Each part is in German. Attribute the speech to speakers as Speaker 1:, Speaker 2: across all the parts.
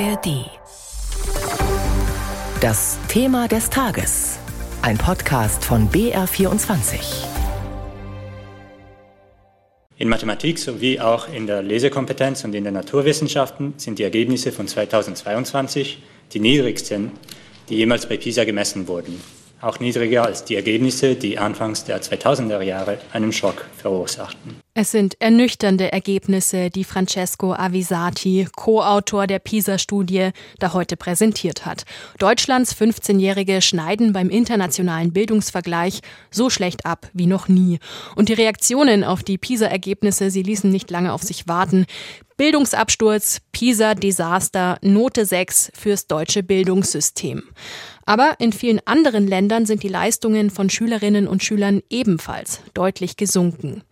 Speaker 1: ARD. Das Thema des Tages. Ein Podcast von BR24.
Speaker 2: In Mathematik sowie auch in der Lesekompetenz und in den Naturwissenschaften sind die Ergebnisse von 2022 die niedrigsten, die jemals bei PISA gemessen wurden auch niedriger als die Ergebnisse, die anfangs der 2000er Jahre einen Schock verursachten.
Speaker 3: Es sind ernüchternde Ergebnisse, die Francesco Avisati, Co-Autor der PISA-Studie, da heute präsentiert hat. Deutschlands 15-Jährige schneiden beim internationalen Bildungsvergleich so schlecht ab wie noch nie. Und die Reaktionen auf die PISA-Ergebnisse, sie ließen nicht lange auf sich warten. Bildungsabsturz, PISA-Desaster, Note 6 fürs deutsche Bildungssystem. Aber in vielen anderen Ländern sind die Leistungen von Schülerinnen und Schülern ebenfalls deutlich gesunken.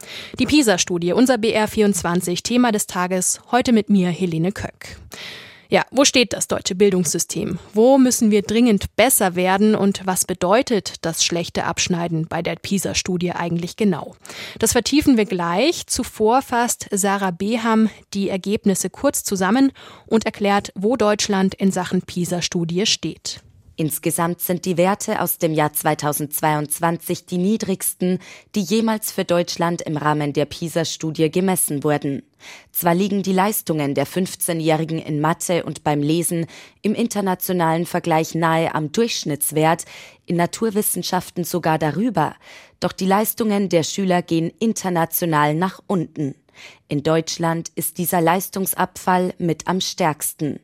Speaker 3: Die PISA-Studie, unser BR24, Thema des Tages, heute mit mir, Helene Köck. Ja, wo steht das deutsche Bildungssystem? Wo müssen wir dringend besser werden und was bedeutet das schlechte Abschneiden bei der PISA-Studie eigentlich genau? Das vertiefen wir gleich. Zuvor fasst Sarah Beham die Ergebnisse kurz zusammen und erklärt, wo Deutschland in Sachen PISA-Studie steht.
Speaker 4: Insgesamt sind die Werte aus dem Jahr 2022 die niedrigsten, die jemals für Deutschland im Rahmen der PISA-Studie gemessen wurden. Zwar liegen die Leistungen der 15-Jährigen in Mathe und beim Lesen im internationalen Vergleich nahe am Durchschnittswert, in Naturwissenschaften sogar darüber, doch die Leistungen der Schüler gehen international nach unten. In Deutschland ist dieser Leistungsabfall mit am stärksten.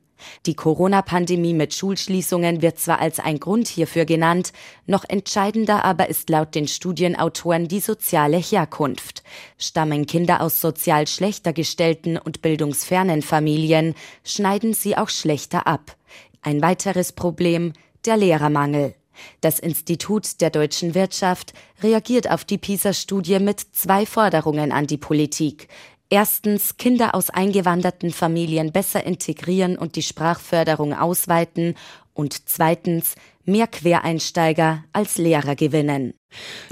Speaker 4: Die Corona-Pandemie mit Schulschließungen wird zwar als ein Grund hierfür genannt, noch entscheidender aber ist laut den Studienautoren die soziale Herkunft. Stammen Kinder aus sozial schlechter gestellten und bildungsfernen Familien, schneiden sie auch schlechter ab. Ein weiteres Problem der Lehrermangel. Das Institut der deutschen Wirtschaft reagiert auf die PISA-Studie mit zwei Forderungen an die Politik. Erstens Kinder aus eingewanderten Familien besser integrieren und die Sprachförderung ausweiten und zweitens mehr Quereinsteiger als Lehrer gewinnen.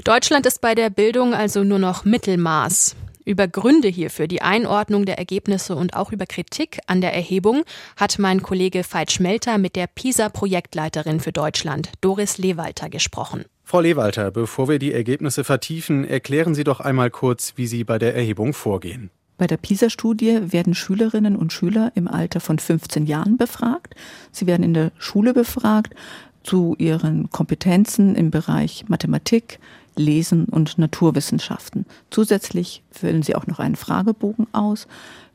Speaker 3: Deutschland ist bei der Bildung also nur noch Mittelmaß. Über Gründe hierfür, die Einordnung der Ergebnisse und auch über Kritik an der Erhebung hat mein Kollege Veit Schmelter mit der PISA-Projektleiterin für Deutschland, Doris Lewalter, gesprochen.
Speaker 5: Frau Lewalter, bevor wir die Ergebnisse vertiefen, erklären Sie doch einmal kurz, wie Sie bei der Erhebung vorgehen.
Speaker 6: Bei der PISA-Studie werden Schülerinnen und Schüler im Alter von 15 Jahren befragt. Sie werden in der Schule befragt zu ihren Kompetenzen im Bereich Mathematik, Lesen und Naturwissenschaften. Zusätzlich füllen sie auch noch einen Fragebogen aus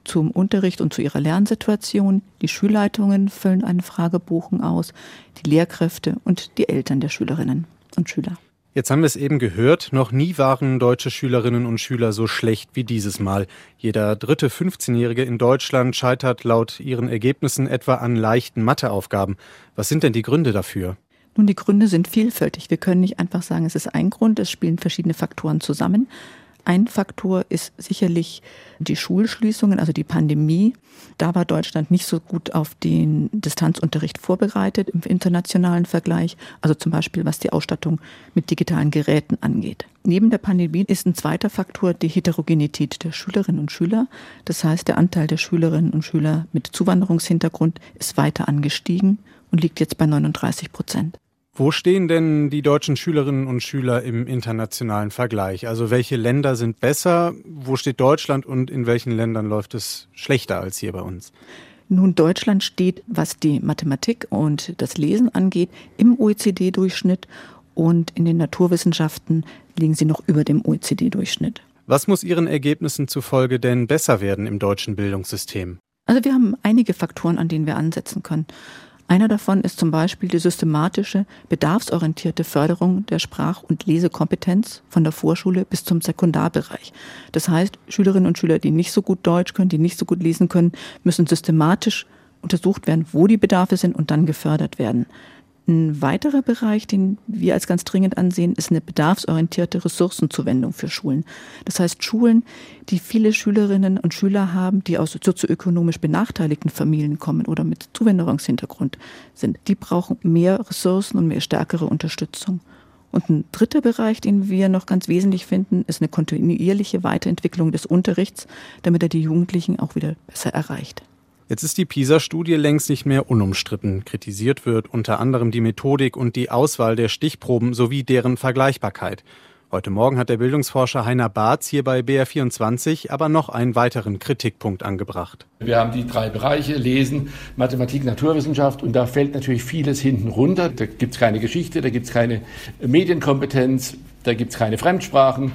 Speaker 6: zum Unterricht und zu ihrer Lernsituation. Die Schulleitungen füllen einen Fragebogen aus, die Lehrkräfte und die Eltern der Schülerinnen und Schüler.
Speaker 5: Jetzt haben wir es eben gehört, noch nie waren deutsche Schülerinnen und Schüler so schlecht wie dieses Mal. Jeder dritte 15-Jährige in Deutschland scheitert laut ihren Ergebnissen etwa an leichten Matheaufgaben. Was sind denn die Gründe dafür?
Speaker 6: Nun, die Gründe sind vielfältig. Wir können nicht einfach sagen, es ist ein Grund, es spielen verschiedene Faktoren zusammen. Ein Faktor ist sicherlich die Schulschließungen, also die Pandemie. Da war Deutschland nicht so gut auf den Distanzunterricht vorbereitet im internationalen Vergleich, also zum Beispiel was die Ausstattung mit digitalen Geräten angeht. Neben der Pandemie ist ein zweiter Faktor die Heterogenität der Schülerinnen und Schüler. Das heißt, der Anteil der Schülerinnen und Schüler mit Zuwanderungshintergrund ist weiter angestiegen und liegt jetzt bei 39 Prozent.
Speaker 5: Wo stehen denn die deutschen Schülerinnen und Schüler im internationalen Vergleich? Also welche Länder sind besser? Wo steht Deutschland und in welchen Ländern läuft es schlechter als hier bei uns?
Speaker 6: Nun, Deutschland steht, was die Mathematik und das Lesen angeht, im OECD-Durchschnitt und in den Naturwissenschaften liegen sie noch über dem OECD-Durchschnitt.
Speaker 5: Was muss Ihren Ergebnissen zufolge denn besser werden im deutschen Bildungssystem?
Speaker 6: Also wir haben einige Faktoren, an denen wir ansetzen können. Einer davon ist zum Beispiel die systematische, bedarfsorientierte Förderung der Sprach- und Lesekompetenz von der Vorschule bis zum Sekundarbereich. Das heißt, Schülerinnen und Schüler, die nicht so gut Deutsch können, die nicht so gut lesen können, müssen systematisch untersucht werden, wo die Bedarfe sind und dann gefördert werden. Ein weiterer Bereich, den wir als ganz dringend ansehen, ist eine bedarfsorientierte Ressourcenzuwendung für Schulen. Das heißt, Schulen, die viele Schülerinnen und Schüler haben, die aus sozioökonomisch benachteiligten Familien kommen oder mit Zuwanderungshintergrund sind, die brauchen mehr Ressourcen und mehr stärkere Unterstützung. Und ein dritter Bereich, den wir noch ganz wesentlich finden, ist eine kontinuierliche Weiterentwicklung des Unterrichts, damit er die Jugendlichen auch wieder besser erreicht.
Speaker 5: Jetzt ist die PISA-Studie längst nicht mehr unumstritten. Kritisiert wird unter anderem die Methodik und die Auswahl der Stichproben sowie deren Vergleichbarkeit. Heute Morgen hat der Bildungsforscher Heiner Barth hier bei BR24 aber noch einen weiteren Kritikpunkt angebracht.
Speaker 7: Wir haben die drei Bereiche Lesen, Mathematik, Naturwissenschaft und da fällt natürlich vieles hinten runter. Da gibt es keine Geschichte, da gibt es keine Medienkompetenz, da gibt es keine Fremdsprachen.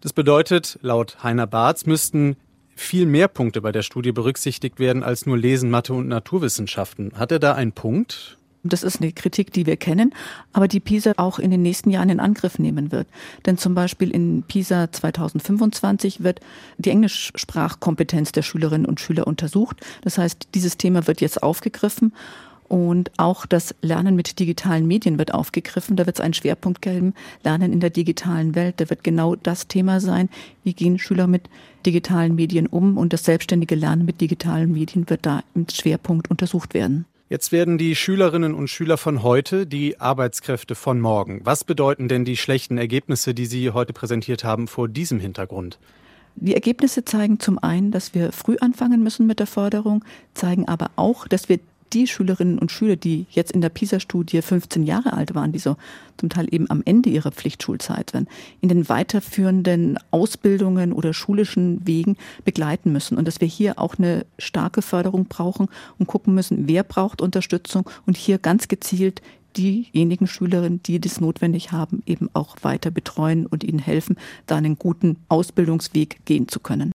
Speaker 5: Das bedeutet, laut Heiner Barth müssten viel mehr Punkte bei der Studie berücksichtigt werden als nur Lesen, Mathe und Naturwissenschaften. Hat er da einen Punkt?
Speaker 6: Das ist eine Kritik, die wir kennen, aber die PISA auch in den nächsten Jahren in Angriff nehmen wird. Denn zum Beispiel in PISA 2025 wird die Englischsprachkompetenz der Schülerinnen und Schüler untersucht. Das heißt, dieses Thema wird jetzt aufgegriffen und auch das Lernen mit digitalen Medien wird aufgegriffen. Da wird es einen Schwerpunkt geben, Lernen in der digitalen Welt. Da wird genau das Thema sein, wie gehen Schüler mit digitalen Medien um. Und das selbstständige Lernen mit digitalen Medien wird da im Schwerpunkt untersucht werden.
Speaker 5: Jetzt werden die Schülerinnen und Schüler von heute die Arbeitskräfte von morgen. Was bedeuten denn die schlechten Ergebnisse, die Sie heute präsentiert haben, vor diesem Hintergrund?
Speaker 6: Die Ergebnisse zeigen zum einen, dass wir früh anfangen müssen mit der Förderung, zeigen aber auch, dass wir die Schülerinnen und Schüler, die jetzt in der PISA-Studie 15 Jahre alt waren, die so zum Teil eben am Ende ihrer Pflichtschulzeit waren, in den weiterführenden Ausbildungen oder schulischen Wegen begleiten müssen und dass wir hier auch eine starke Förderung brauchen und gucken müssen, wer braucht Unterstützung und hier ganz gezielt diejenigen Schülerinnen, die das notwendig haben, eben auch weiter betreuen und ihnen helfen, da einen guten Ausbildungsweg gehen zu können.